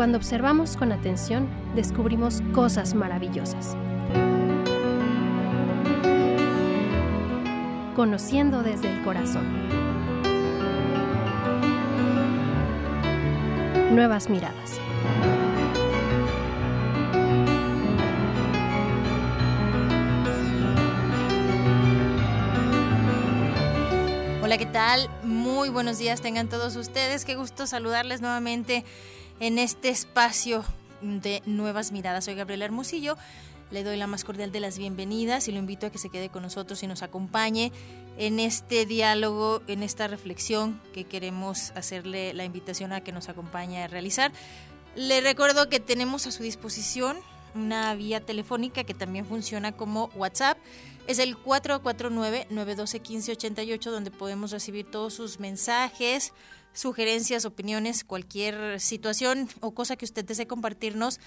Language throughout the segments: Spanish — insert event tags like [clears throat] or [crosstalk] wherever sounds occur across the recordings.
Cuando observamos con atención, descubrimos cosas maravillosas. Conociendo desde el corazón. Nuevas miradas. Hola, ¿qué tal? Muy buenos días tengan todos ustedes. Qué gusto saludarles nuevamente en este espacio de Nuevas Miradas. Soy Gabriela Hermosillo. Le doy la más cordial de las bienvenidas y lo invito a que se quede con nosotros y nos acompañe en este diálogo, en esta reflexión que queremos hacerle la invitación a que nos acompañe a realizar. Le recuerdo que tenemos a su disposición una vía telefónica que también funciona como WhatsApp. Es el 449-912-1588 donde podemos recibir todos sus mensajes, sugerencias, opiniones, cualquier situación o cosa que usted desee compartirnos,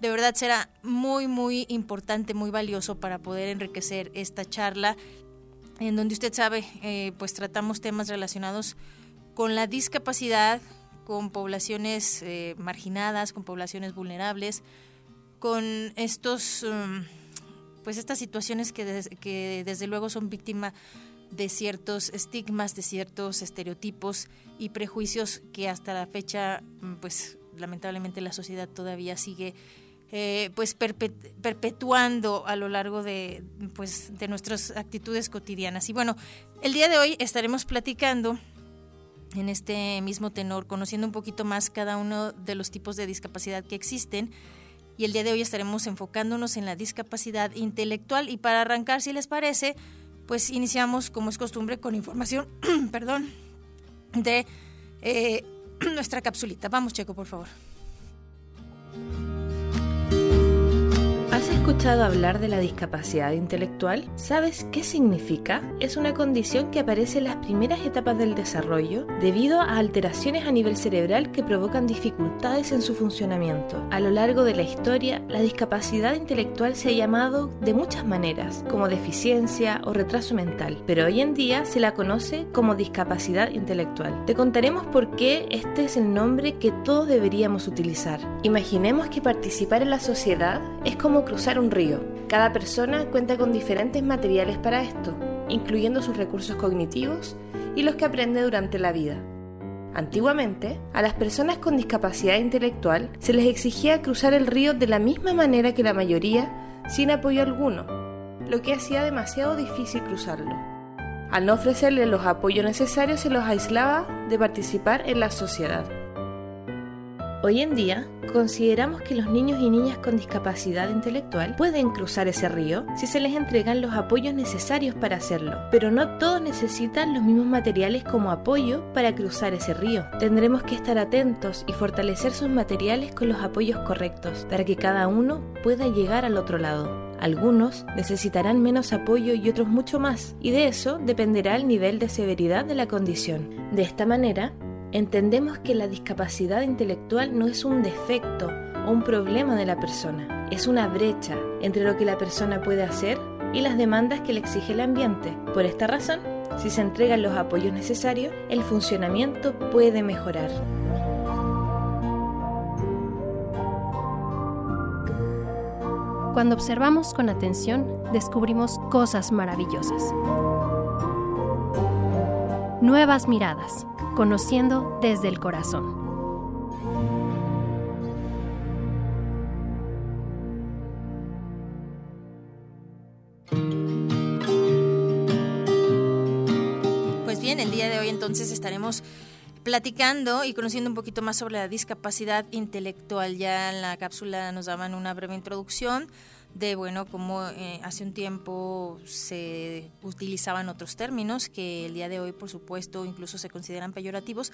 de verdad será muy, muy importante, muy valioso para poder enriquecer esta charla, en donde usted sabe, eh, pues tratamos temas relacionados con la discapacidad, con poblaciones eh, marginadas, con poblaciones vulnerables, con estos, um, pues estas situaciones que, que desde luego son víctimas de ciertos estigmas, de ciertos estereotipos y prejuicios que hasta la fecha, mm, pues lamentablemente la sociedad todavía sigue eh, pues perpetuando a lo largo de, pues, de nuestras actitudes cotidianas. Y bueno, el día de hoy estaremos platicando en este mismo tenor, conociendo un poquito más cada uno de los tipos de discapacidad que existen. Y el día de hoy estaremos enfocándonos en la discapacidad intelectual. Y para arrancar, si les parece, pues iniciamos, como es costumbre, con información, [clears throat] perdón, de eh, [clears throat] nuestra capsulita. Vamos, Checo, por favor. ¿Has escuchado hablar de la discapacidad intelectual? ¿Sabes qué significa? Es una condición que aparece en las primeras etapas del desarrollo debido a alteraciones a nivel cerebral que provocan dificultades en su funcionamiento. A lo largo de la historia, la discapacidad intelectual se ha llamado de muchas maneras, como deficiencia o retraso mental, pero hoy en día se la conoce como discapacidad intelectual. Te contaremos por qué este es el nombre que todos deberíamos utilizar. Imaginemos que participar en la sociedad es como cruzar un río. Cada persona cuenta con diferentes materiales para esto, incluyendo sus recursos cognitivos y los que aprende durante la vida. Antiguamente, a las personas con discapacidad intelectual se les exigía cruzar el río de la misma manera que la mayoría, sin apoyo alguno, lo que hacía demasiado difícil cruzarlo. Al no ofrecerles los apoyos necesarios se los aislaba de participar en la sociedad. Hoy en día, consideramos que los niños y niñas con discapacidad intelectual pueden cruzar ese río si se les entregan los apoyos necesarios para hacerlo, pero no todos necesitan los mismos materiales como apoyo para cruzar ese río. Tendremos que estar atentos y fortalecer sus materiales con los apoyos correctos para que cada uno pueda llegar al otro lado. Algunos necesitarán menos apoyo y otros mucho más, y de eso dependerá el nivel de severidad de la condición. De esta manera, entendemos que la discapacidad intelectual no es un defecto o un problema de la persona, es una brecha entre lo que la persona puede hacer y las demandas que le exige el ambiente. Por esta razón, si se entregan los apoyos necesarios, el funcionamiento puede mejorar. Cuando observamos con atención, descubrimos cosas maravillosas. Nuevas miradas conociendo desde el corazón. Pues bien, el día de hoy entonces estaremos platicando y conociendo un poquito más sobre la discapacidad intelectual. Ya en la cápsula nos daban una breve introducción de, bueno, cómo eh, hace un tiempo se utilizaban otros términos que el día de hoy, por supuesto, incluso se consideran peyorativos,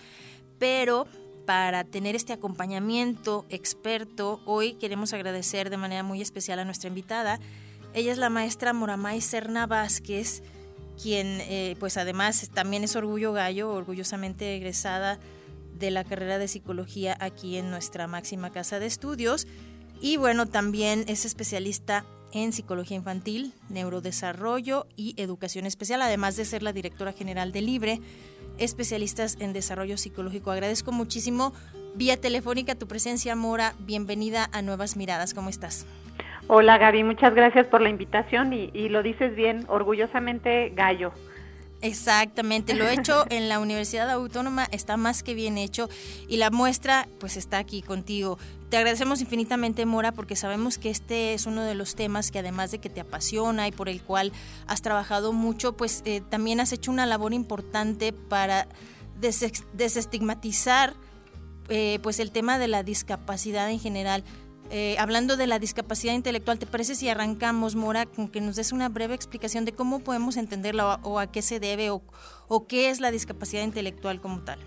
pero para tener este acompañamiento experto, hoy queremos agradecer de manera muy especial a nuestra invitada. Ella es la maestra Moramay Serna Vázquez, quien eh, pues además también es orgullo gallo, orgullosamente egresada de la carrera de psicología aquí en nuestra máxima casa de estudios. Y bueno, también es especialista en psicología infantil, neurodesarrollo y educación especial, además de ser la directora general de Libre, especialistas en desarrollo psicológico. Agradezco muchísimo vía telefónica tu presencia, Mora. Bienvenida a Nuevas Miradas. ¿Cómo estás? Hola Gaby, muchas gracias por la invitación y, lo dices bien, orgullosamente gallo. Exactamente, lo [laughs] hecho en la Universidad Autónoma está más que bien hecho y la muestra pues está aquí contigo. Te agradecemos infinitamente, Mora, porque sabemos que este es uno de los temas que además de que te apasiona y por el cual has trabajado mucho, pues eh, también has hecho una labor importante para desestigmatizar eh, pues el tema de la discapacidad en general. Eh, hablando de la discapacidad intelectual, ¿te parece si arrancamos, Mora, con que nos des una breve explicación de cómo podemos entenderla o, a qué se debe o, qué es la discapacidad intelectual como tal?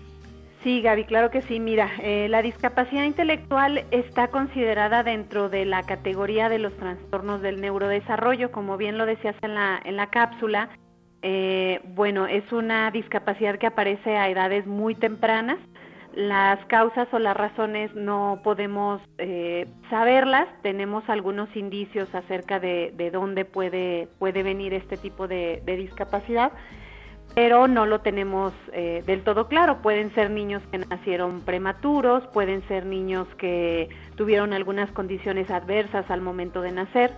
Sí, Gaby, claro que sí. Mira, eh, la discapacidad intelectual está considerada dentro de la categoría de los trastornos del neurodesarrollo, como bien lo decías en la, en la cápsula. Eh, bueno, es una discapacidad que aparece a edades muy tempranas las causas o las razones no podemos eh, saberlas, tenemos algunos indicios acerca de, dónde puede, puede venir este tipo de, discapacidad, pero no lo tenemos eh, del todo claro. Pueden ser niños que nacieron prematuros, pueden ser niños que tuvieron algunas condiciones adversas al momento de nacer,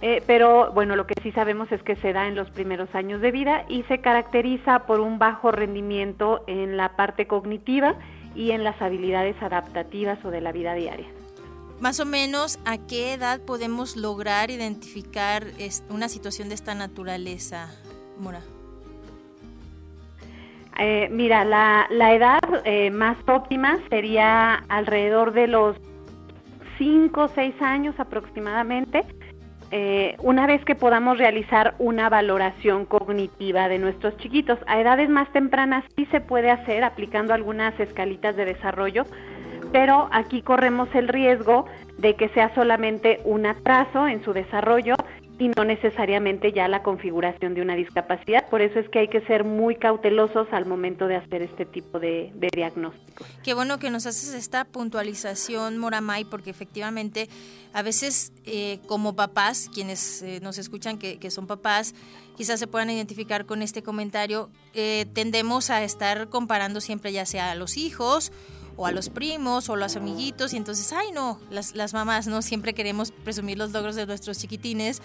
eh, pero bueno, lo que sí sabemos es que se da en los primeros años de vida y se caracteriza por un bajo rendimiento en la parte cognitiva y en las habilidades adaptativas o de la vida diaria. Más o menos, ¿a qué edad podemos lograr identificar una situación de esta naturaleza, Mora? Eh, mira, la, edad eh, más óptima sería alrededor de los 5 o 6 años aproximadamente, eh, una vez que podamos realizar una valoración cognitiva de nuestros chiquitos. A edades más tempranas sí se puede hacer aplicando algunas escalitas de desarrollo, pero aquí corremos el riesgo de que sea solamente un atraso en su desarrollo y no necesariamente ya la configuración de una discapacidad. Por eso es que hay que ser muy cautelosos al momento de hacer este tipo de, diagnósticos. Qué bueno que nos haces esta puntualización, Moramay, porque efectivamente a veces eh, como papás, quienes eh, nos escuchan que, son papás, quizás se puedan identificar con este comentario, eh, tendemos a estar comparando siempre ya sea a los hijos o a los primos o a los amiguitos y entonces, ay no, las, las mamás no siempre queremos presumir los logros de nuestros chiquitines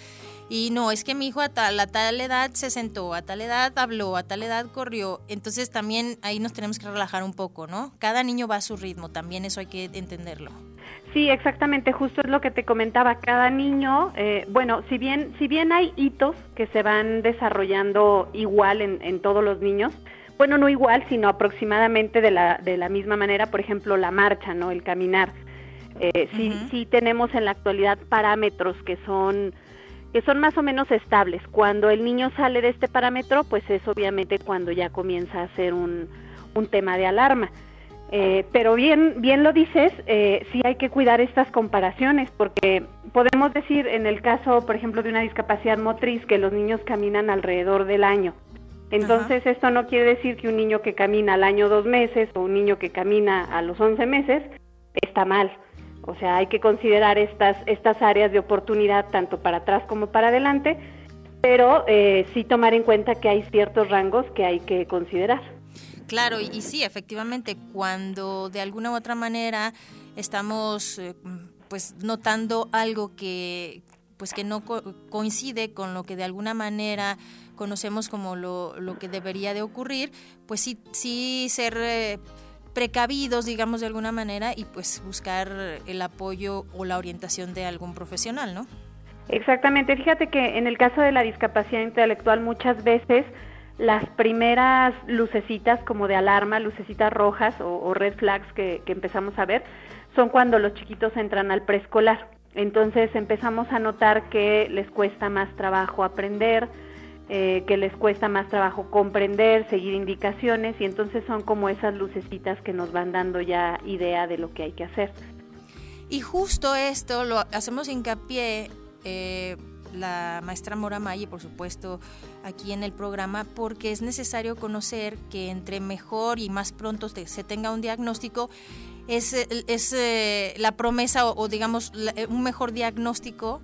y no, es que mi hijo a tal, a tal edad se sentó, a tal edad habló, a tal edad corrió, entonces también ahí nos tenemos que relajar un poco, ¿no? Cada niño va a su ritmo, también eso hay que entenderlo. Sí, exactamente, justo es lo que te comentaba. Cada niño, eh, bueno, si bien, si bien hay hitos que se van desarrollando igual en, en todos los niños, bueno, no igual, sino aproximadamente de la, de la misma manera, por ejemplo, la marcha, ¿no? El caminar. Eh, sí, sí tenemos en la actualidad parámetros que son que son más o menos estables. Cuando el niño sale de este parámetro, pues es obviamente cuando ya comienza a ser un, un tema de alarma. Eh, pero bien, bien lo dices, eh, sí hay que cuidar estas comparaciones, porque podemos decir en el caso, por ejemplo, de una discapacidad motriz, que los niños caminan alrededor del año. Entonces, esto no quiere decir que un niño que camina al año dos meses o un niño que camina a los once meses está mal. O sea, hay que considerar estas, estas áreas de oportunidad tanto para atrás como para adelante, pero eh, sí tomar en cuenta que hay ciertos rangos que hay que considerar. Claro, y, sí, efectivamente, cuando de alguna u otra manera estamos eh, pues notando algo que pues que no coincide con lo que de alguna manera conocemos como lo, que debería de ocurrir, pues sí, sí ser eh, precavidos, digamos de alguna manera, y pues buscar el apoyo o la orientación de algún profesional, ¿no? Exactamente, fíjate que en el caso de la discapacidad intelectual muchas veces las primeras lucecitas como de alarma, lucecitas rojas o, red flags que empezamos a ver, son cuando los chiquitos entran al preescolar. Entonces empezamos a notar que les cuesta más trabajo aprender, eh, que les cuesta más trabajo comprender, seguir indicaciones y entonces son como esas lucecitas que nos van dando ya idea de lo que hay que hacer. Y justo esto lo hacemos hincapié eh, la maestra Mora Maye, por supuesto, aquí en el programa, porque es necesario conocer que entre mejor y más pronto se tenga un diagnóstico, es, es eh, la promesa o, digamos un mejor diagnóstico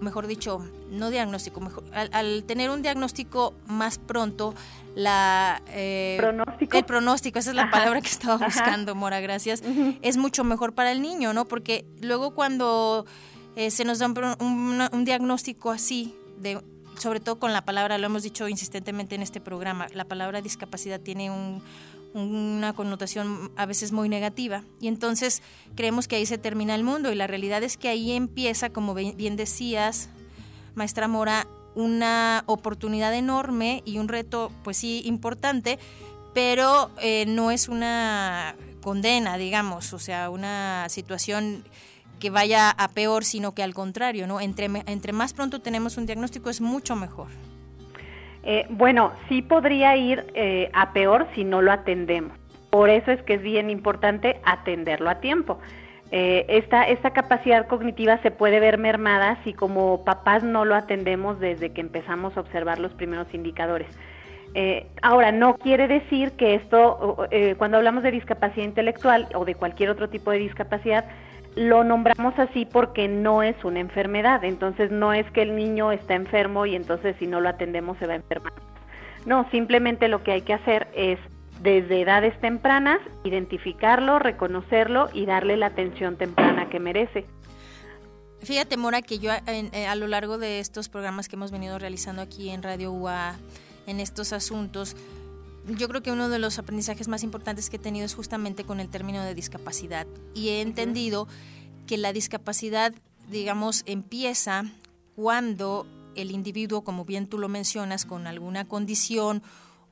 mejor dicho, no diagnóstico, mejor, al, tener un diagnóstico más pronto, la eh, pronóstico. el pronóstico, esa es la palabra que estaba buscando, Mora, gracias, es mucho mejor para el niño, ¿no? Porque luego cuando eh, se nos da un, diagnóstico así, de, sobre todo con la palabra, lo hemos dicho insistentemente en este programa, la palabra discapacidad tiene un, una connotación a veces muy negativa. Y entonces creemos que ahí se termina el mundo y la realidad es que ahí empieza, como bien decías, maestra Mora, una oportunidad enorme y un reto, pues sí, importante, pero eh, no es una condena, digamos, o sea, una situación que vaya a peor, sino que al contrario, ¿no? Entre, entre más pronto tenemos un diagnóstico es mucho mejor. Eh, bueno, sí podría ir eh, a peor si no lo atendemos. Por eso es que es bien importante atenderlo a tiempo. Eh, esta, esta capacidad cognitiva se puede ver mermada si como papás no lo atendemos desde que empezamos a observar los primeros indicadores. ahora, no quiere decir que esto, cuando hablamos de discapacidad intelectual o de cualquier otro tipo de discapacidad, lo nombramos así porque no es una enfermedad, entonces no es que el niño está enfermo y entonces si no lo atendemos se va a enfermar. No, simplemente lo que hay que hacer es desde edades tempranas identificarlo, reconocerlo y darle la atención temprana que merece. Fíjate, Mora, que yo eh, a lo largo de estos programas que hemos venido realizando aquí en Radio UA, en estos asuntos, yo creo que uno de los aprendizajes más importantes que he tenido es justamente con el término de discapacidad. Y he entendido que la discapacidad, digamos, empieza cuando el individuo, como bien tú lo mencionas, con alguna condición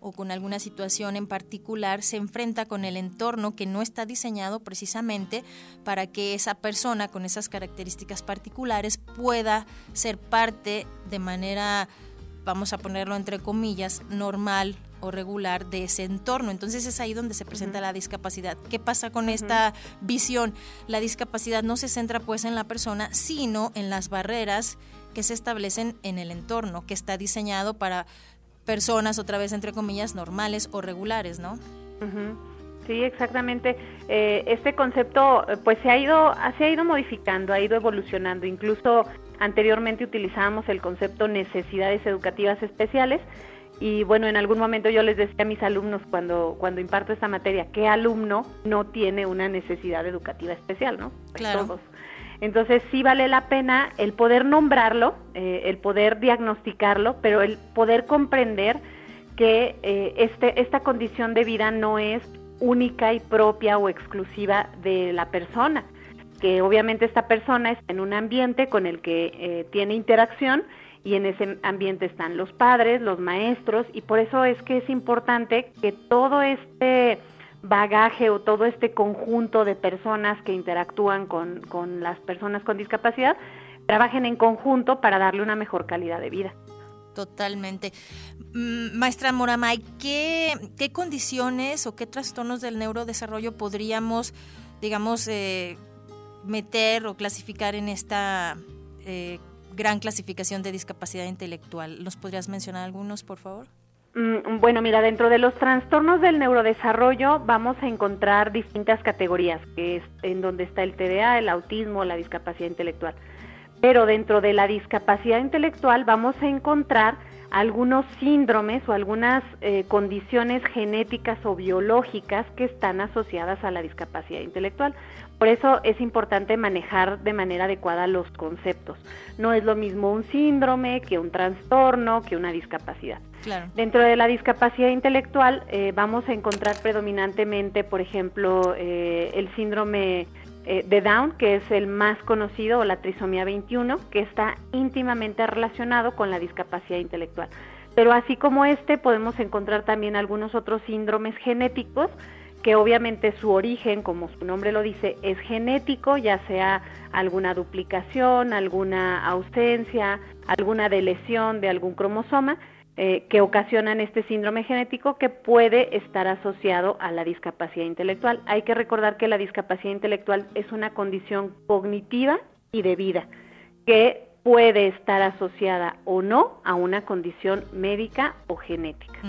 o con alguna situación en particular, se enfrenta con el entorno que no está diseñado precisamente para que esa persona con esas características particulares pueda ser parte de manera, vamos a ponerlo entre comillas, normal regular de ese entorno. Entonces es ahí donde se presenta la discapacidad. ¿Qué pasa con esta visión? La discapacidad no se centra pues en la persona, sino en las barreras que se establecen en el entorno, que está diseñado para personas, otra vez entre comillas, normales o regulares, ¿no? Sí, exactamente. Eh, este concepto pues se ha ido se ha ido modificando, ha ido evolucionando. Incluso anteriormente utilizábamos el concepto necesidades educativas especiales y bueno, en algún momento yo les decía a mis alumnos cuando, cuando imparto esta materia, ¿qué alumno no tiene una necesidad educativa especial, no? Pues claro. Todos. Entonces sí vale la pena el poder nombrarlo, eh, el poder diagnosticarlo, pero el poder comprender que eh, este, esta condición de vida no es única y propia o exclusiva de la persona, que obviamente esta persona está en un ambiente con el que eh, tiene interacción y en ese ambiente están los padres, los maestros, y por eso es que es importante que todo este bagaje o todo este conjunto de personas que interactúan con, con las personas con discapacidad trabajen en conjunto para darle una mejor calidad de vida. Totalmente. Mm, maestra Moramay, ¿qué, ¿qué, condiciones o qué trastornos del neurodesarrollo podríamos, digamos, eh, meter o clasificar en esta eh, gran clasificación de discapacidad intelectual. ¿Nos podrías mencionar algunos, por favor? Mm, bueno, mira, dentro de los trastornos del neurodesarrollo vamos a encontrar distintas categorías, que es en donde está el TDA, el autismo, la discapacidad intelectual. Pero dentro de la discapacidad intelectual vamos a encontrar algunos síndromes o algunas eh, condiciones genéticas o biológicas que están asociadas a la discapacidad intelectual. Por eso es importante manejar de manera adecuada los conceptos. No es lo mismo un síndrome que un trastorno, que una discapacidad. Dentro de la discapacidad intelectual eh, vamos a encontrar predominantemente, por ejemplo, eh, el síndrome eh, de Down, que es el más conocido, o la trisomía 21, que está íntimamente relacionado con la discapacidad intelectual. Pero así como este, podemos encontrar también algunos otros síndromes genéticos que obviamente su origen, como su nombre lo dice, es genético, ya sea alguna duplicación, alguna ausencia, alguna delesión de algún cromosoma, eh, que ocasionan este síndrome genético que puede estar asociado a la discapacidad intelectual. Hay que recordar que la discapacidad intelectual es una condición cognitiva y de vida, que puede estar asociada o no a una condición médica o genética.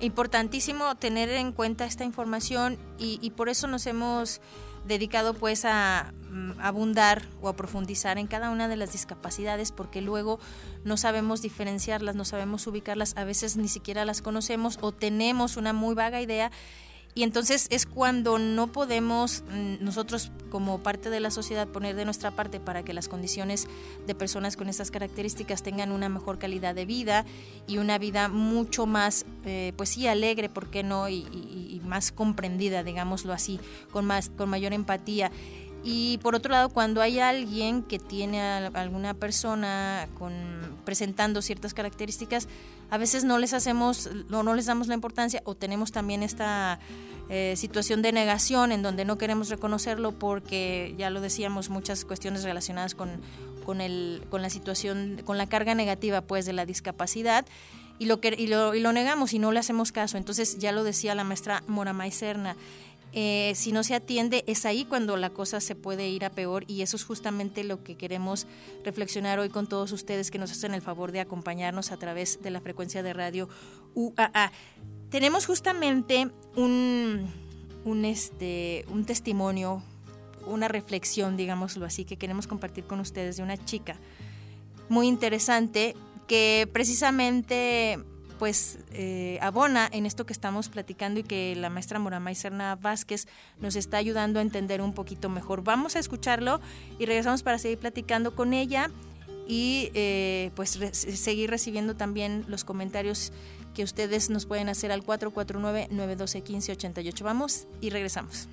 Importantísimo tener en cuenta esta información y, y por eso nos hemos dedicado pues a mm, abundar o a profundizar en cada una de las discapacidades porque luego no sabemos diferenciarlas, no sabemos ubicarlas, a veces ni siquiera las conocemos o tenemos una muy vaga idea y entonces es cuando no podemos mm, nosotros como parte de la sociedad poner de nuestra parte para que las condiciones de personas con estas características tengan una mejor calidad de vida y una vida mucho más, eh, pues sí, alegre, ¿por qué no? Y, y, más comprendida, digámoslo así, con, más, con mayor empatía. Y por otro lado, cuando hay alguien que tiene a alguna persona con, presentando ciertas características, a veces no les hacemos, no, no les damos la importancia o tenemos también esta eh, situación de negación en donde no queremos reconocerlo porque, ya lo decíamos, muchas cuestiones relacionadas con, con, el, con la situación, con la carga negativa pues de la discapacidad y lo, y lo, y lo negamos y no le hacemos caso. Entonces, ya lo decía la maestra Moramay Serna, eh, si no se atiende, es ahí cuando la cosa se puede ir a peor y eso es justamente lo que queremos reflexionar hoy con todos ustedes que nos hacen el favor de acompañarnos a través de la frecuencia de radio UAA. Tenemos justamente un, un, este, un testimonio, una reflexión, digámoslo así, que queremos compartir con ustedes de una chica muy interesante que precisamente pues eh, abona en esto que estamos platicando y que la maestra Moramay Serna Vázquez nos está ayudando a entender un poquito mejor. Vamos a escucharlo y regresamos para seguir platicando con ella y eh, pues seguir recibiendo también los comentarios que ustedes nos pueden hacer al 449-912-1588. Vamos y regresamos.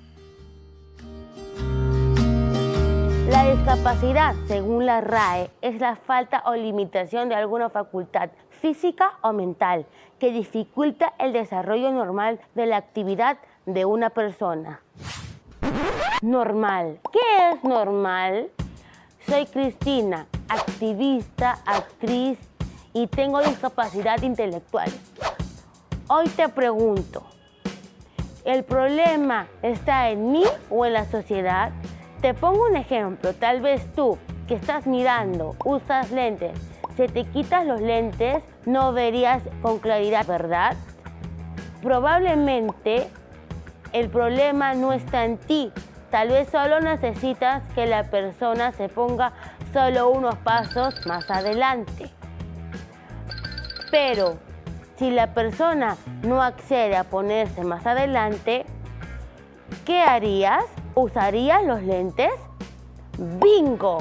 La discapacidad, según la RAE, es la falta o limitación de alguna facultad física o mental que dificulta el desarrollo normal de la actividad de una persona. Normal. ¿Qué es normal? Soy Cristina, activista, actriz y tengo discapacidad intelectual. Hoy te pregunto, ¿el problema está en mí o en la sociedad? Te pongo un ejemplo, tal vez tú que estás mirando, usas lentes, si te quitas los lentes, no verías con claridad, ¿verdad? Probablemente el problema no está en ti. Tal vez solo necesitas que la persona se ponga solo unos pasos más adelante. Pero si la persona no accede a ponerse más adelante, ¿qué harías? ¿Usarías los lentes? ¡Bingo!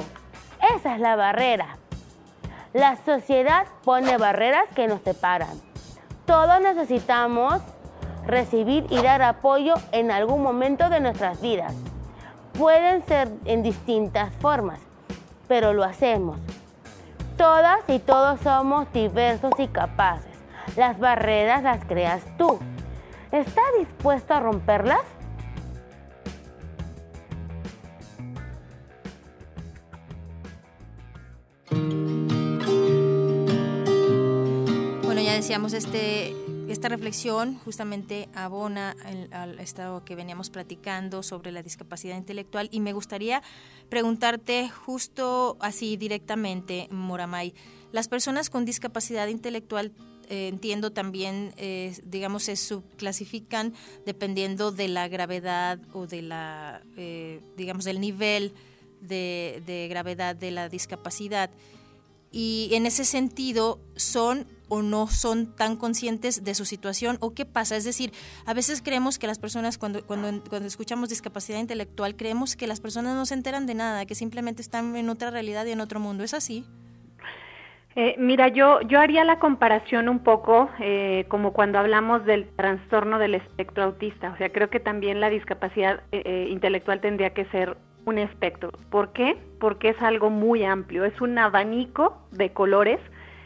Esa es la barrera. La sociedad pone barreras que nos separan. Todos necesitamos recibir y dar apoyo en algún momento de nuestras vidas. Pueden ser en distintas formas, pero lo hacemos. Todas y todos somos diversos y capaces. Las barreras las creas tú. ¿Estás dispuesto a romperlas? Decíamos, este, esta reflexión justamente abona al estado que veníamos platicando sobre la discapacidad intelectual y me gustaría preguntarte justo así directamente, Moramay, las personas con discapacidad intelectual eh, entiendo también, eh, digamos, se subclasifican dependiendo de la gravedad o de la, eh, digamos, del nivel de, de gravedad de la discapacidad. Y en ese sentido, son o no son tan conscientes de su situación o qué pasa. Es decir, a veces creemos que las personas, cuando, cuando, cuando escuchamos discapacidad intelectual, creemos que las personas no se enteran de nada, que simplemente están en otra realidad y en otro mundo. ¿Es así? Eh, mira, yo, yo haría la comparación un poco eh, como cuando hablamos del trastorno del espectro autista. O sea, creo que también la discapacidad eh, intelectual tendría que ser un espectro. ¿Por qué? Porque es algo muy amplio, es un abanico de colores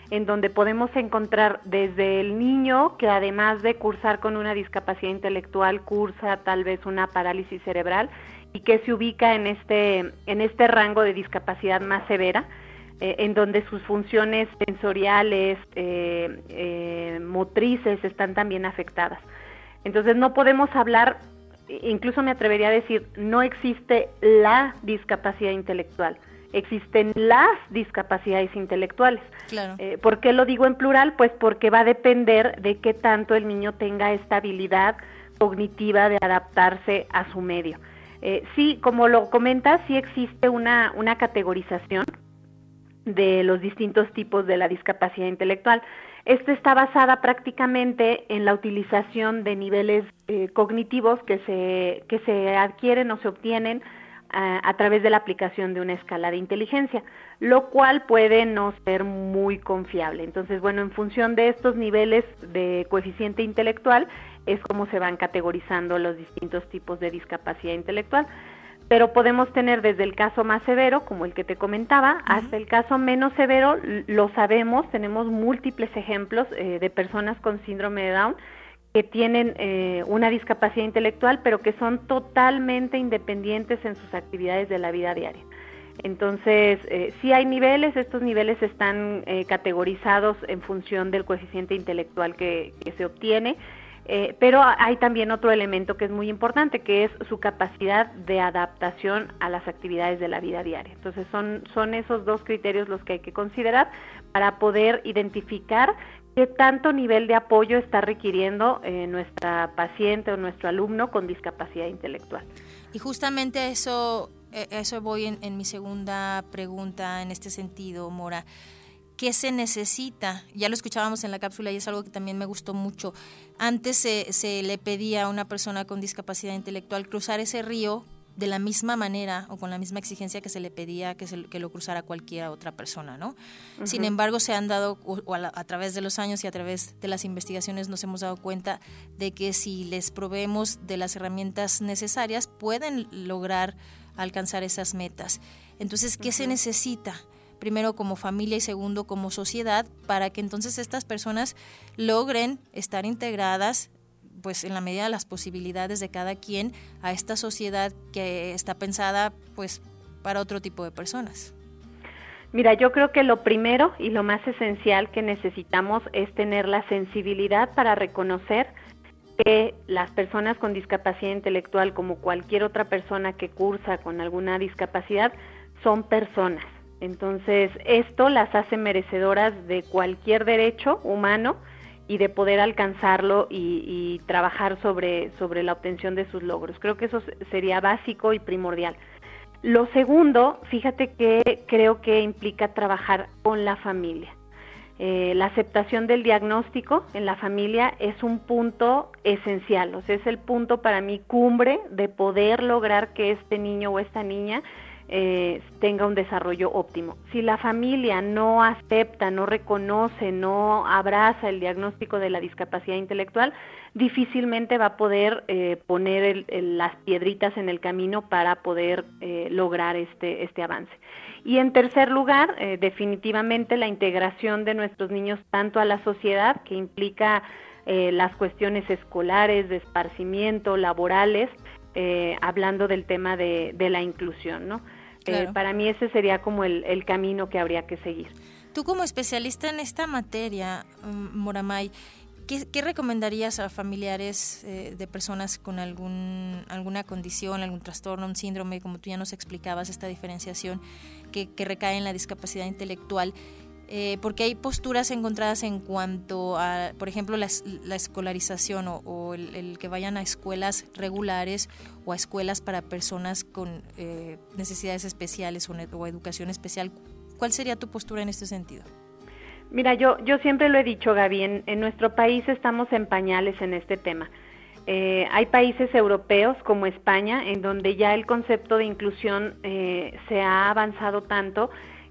en donde podemos encontrar desde el niño que además de cursar con una discapacidad intelectual cursa tal vez una parálisis cerebral y que se ubica en este en este rango de discapacidad más severa eh, en donde sus funciones sensoriales eh, eh, motrices están también afectadas entonces no podemos hablar incluso me atrevería a decir no existe la discapacidad intelectual existen las discapacidades intelectuales. Claro. Eh, ¿Por qué lo digo en plural? Pues porque va a depender de qué tanto el niño tenga esta habilidad cognitiva de adaptarse a su medio. Eh, sí, como lo comentas, sí existe una, una categorización de los distintos tipos de la discapacidad intelectual. Esta está basada prácticamente en la utilización de niveles eh, cognitivos que se, que se adquieren o se obtienen a, través de la aplicación de una escala de inteligencia, lo cual puede no ser muy confiable. Entonces, bueno, en función de estos niveles de coeficiente intelectual es como se van categorizando los distintos tipos de discapacidad intelectual. Pero podemos tener desde el caso más severo, como el que te comentaba, hasta el caso menos severo, lo sabemos, tenemos múltiples ejemplos eh, de personas con síndrome de Down que tienen eh, una discapacidad intelectual, pero que son totalmente independientes en sus actividades de la vida diaria. Entonces, eh, sí hay niveles, estos niveles están eh, categorizados en función del coeficiente intelectual que, se obtiene, pero hay también otro elemento que es muy importante, que es su capacidad de adaptación a las actividades de la vida diaria. Entonces, son, son esos dos criterios los que hay que considerar para poder identificar qué tanto nivel de apoyo está requiriendo eh, nuestra paciente o nuestro alumno con discapacidad intelectual. Y justamente eso, eh, eso voy en, mi segunda pregunta en este sentido, Mora. ¿Qué se necesita? Ya lo escuchábamos en la cápsula y es algo que también me gustó mucho. Antes se, se le pedía a una persona con discapacidad intelectual cruzar ese río de la misma manera o con la misma exigencia que se le pedía que, se, que lo cruzara cualquier otra persona, ¿no? Sin embargo, se han dado, o, a, través de los años y a través de las investigaciones nos hemos dado cuenta de que si les proveemos de las herramientas necesarias, pueden lograr alcanzar esas metas. Entonces, ¿qué se necesita? Primero como familia y segundo como sociedad, para que entonces estas personas logren estar integradas pues en la medida de las posibilidades de cada quien a esta sociedad que está pensada pues para otro tipo de personas. Mira, yo creo que lo primero y lo más esencial que necesitamos es tener la sensibilidad para reconocer que las personas con discapacidad intelectual, como cualquier otra persona que cursa con alguna discapacidad, son personas. Entonces, esto las hace merecedoras de cualquier derecho humano y de poder alcanzarlo y, trabajar sobre, sobre la obtención de sus logros. Creo que eso sería básico y primordial. Lo segundo, fíjate que creo que implica trabajar con la familia. Eh, la aceptación del diagnóstico en la familia es un punto esencial, o sea, es el punto para mí cumbre de poder lograr que este niño o esta niña eh, tenga un desarrollo óptimo. Si la familia no acepta, no reconoce, no abraza el diagnóstico de la discapacidad intelectual, difícilmente va a poder eh, poner las piedritas en el camino para poder eh, lograr este, este avance. Y en tercer lugar, definitivamente la integración de nuestros niños tanto a la sociedad, que implica las cuestiones escolares, de esparcimiento, laborales, hablando del tema de, de la inclusión, ¿no? Eh, para mí ese sería como el, camino que habría que seguir. Tú como especialista en esta materia, mm, Moramay, ¿qué, recomendarías a familiares eh, de personas con algún, alguna condición, algún trastorno, un síndrome, como tú ya nos explicabas, esta diferenciación que, que recae en la discapacidad intelectual? Eh, porque hay posturas encontradas en cuanto a, por ejemplo, la, escolarización o, el, que vayan a escuelas regulares o a escuelas para personas con eh, necesidades especiales o, educación especial. ¿Cuál sería tu postura en este sentido? Mira, yo, yo siempre lo he dicho, Gaby, en, nuestro país estamos en pañales en este tema. Eh, hay países europeos como España en donde ya el concepto de inclusión se ha avanzado tanto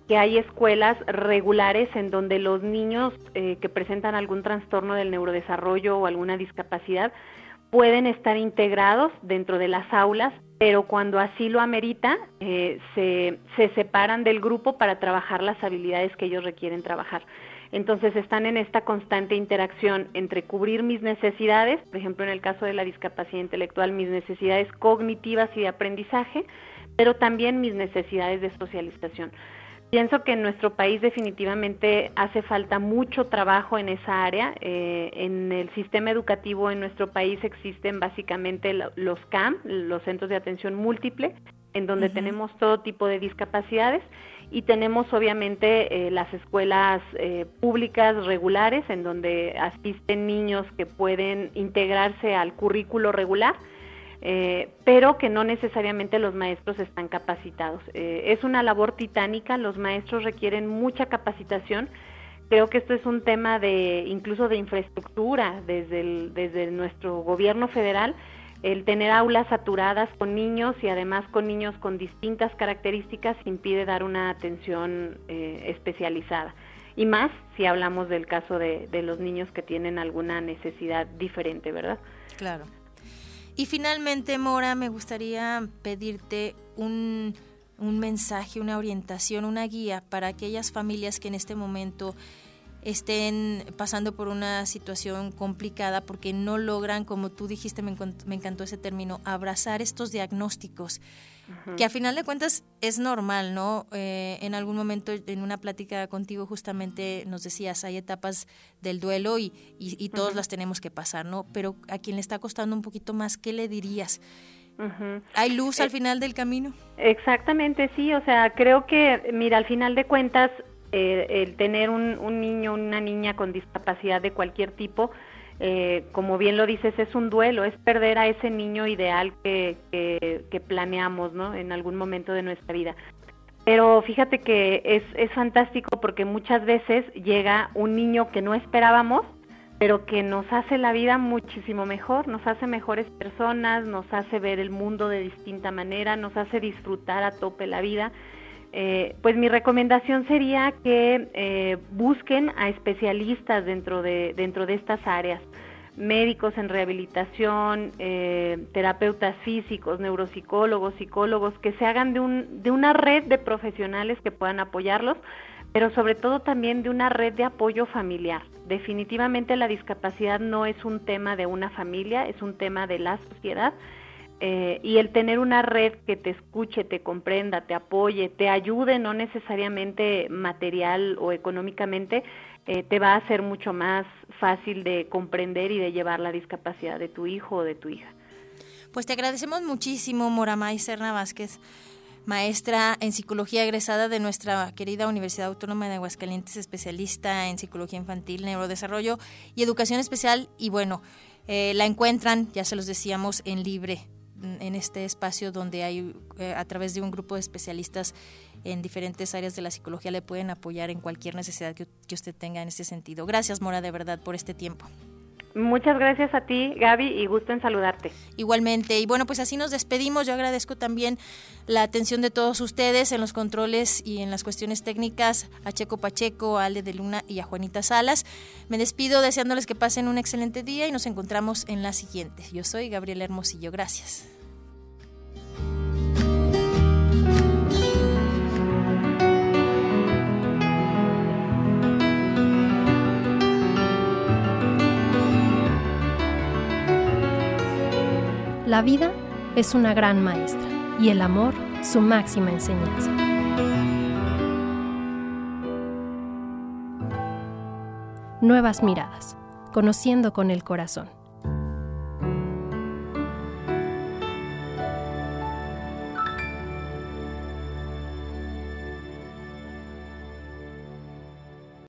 que hay escuelas regulares en donde los niños eh, que presentan algún trastorno del neurodesarrollo o alguna discapacidad pueden estar integrados dentro de las aulas, pero cuando así lo amerita, eh, se, se separan del grupo para trabajar las habilidades que ellos requieren trabajar. Entonces están en esta constante interacción entre cubrir mis necesidades, por ejemplo en el caso de la discapacidad intelectual, mis necesidades cognitivas y de aprendizaje, pero también mis necesidades de socialización. Pienso que en nuestro país definitivamente hace falta mucho trabajo en esa área. Eh, en el sistema educativo en nuestro país existen básicamente los CAM, los Centros de Atención Múltiple, en donde tenemos todo tipo de discapacidades. Y tenemos obviamente eh, las escuelas eh, públicas regulares en donde asisten niños que pueden integrarse al currículo regular, eh, pero que no necesariamente los maestros están capacitados. es una labor titánica, los maestros requieren mucha capacitación. Creo que esto es un tema de incluso de infraestructura desde, desde nuestro gobierno federal el tener aulas saturadas con niños y además con niños con distintas características impide dar una atención eh, especializada. Y más si hablamos del caso de, los niños que tienen alguna necesidad diferente, ¿verdad? Claro. Y finalmente, Mora, me gustaría pedirte un, un mensaje, una orientación, una guía para aquellas familias que en este momento estén pasando por una situación complicada porque no logran, como tú dijiste, me, encantó ese término, abrazar estos diagnósticos, que a final de cuentas es normal, ¿no? Eh, en algún momento en una plática contigo justamente nos decías, hay etapas del duelo y, y, todos las tenemos que pasar, ¿no? Pero a quien le está costando un poquito más, ¿qué le dirías? ¿Hay luz al eh, final del camino? Exactamente, sí. O sea, creo que, mira, al final de cuentas, eh, el tener un, un niño, una niña con discapacidad de cualquier tipo, eh, como bien lo dices, es un duelo, es perder a ese niño ideal que, que, planeamos ¿no? en algún momento de nuestra vida. Pero fíjate que es, es fantástico porque muchas veces llega un niño que no esperábamos, pero que nos hace la vida muchísimo mejor, nos hace mejores personas, nos hace ver el mundo de distinta manera, nos hace disfrutar a tope la vida. Eh, pues mi recomendación sería que eh, busquen a especialistas dentro de, dentro de estas áreas, médicos en rehabilitación, eh, terapeutas físicos, neuropsicólogos, psicólogos, que se hagan de, un, de una red de profesionales que puedan apoyarlos, pero sobre todo también de una red de apoyo familiar. Definitivamente la discapacidad no es un tema de una familia, es un tema de la sociedad eh, y el tener una red que te escuche, te comprenda, te apoye, te ayude, no necesariamente material o económicamente, eh, te va a hacer mucho más fácil de comprender y de llevar la discapacidad de tu hijo o de tu hija. Pues te agradecemos muchísimo, Moramay Serna Vázquez, maestra en psicología egresada de nuestra querida Universidad Autónoma de Aguascalientes, especialista en psicología infantil, neurodesarrollo y educación especial. Y bueno, eh, la encuentran, ya se los decíamos, en libre en este espacio donde hay eh, a través de un grupo de especialistas en diferentes áreas de la psicología le pueden apoyar en cualquier necesidad que, usted tenga en ese sentido. Gracias, Mora, de verdad, por este tiempo. Muchas gracias a ti, Gaby, y gusto en saludarte. Igualmente. Y bueno, pues así nos despedimos. Yo agradezco también la atención de todos ustedes en los controles y en las cuestiones técnicas, a Checo Pacheco, a Ale de Luna y a Juanita Salas. Me despido deseándoles que pasen un excelente día y nos encontramos en la siguiente. Yo soy Gabriela Hermosillo. Gracias. La vida es una gran maestra y el amor su máxima enseñanza. Nuevas miradas, conociendo con el corazón.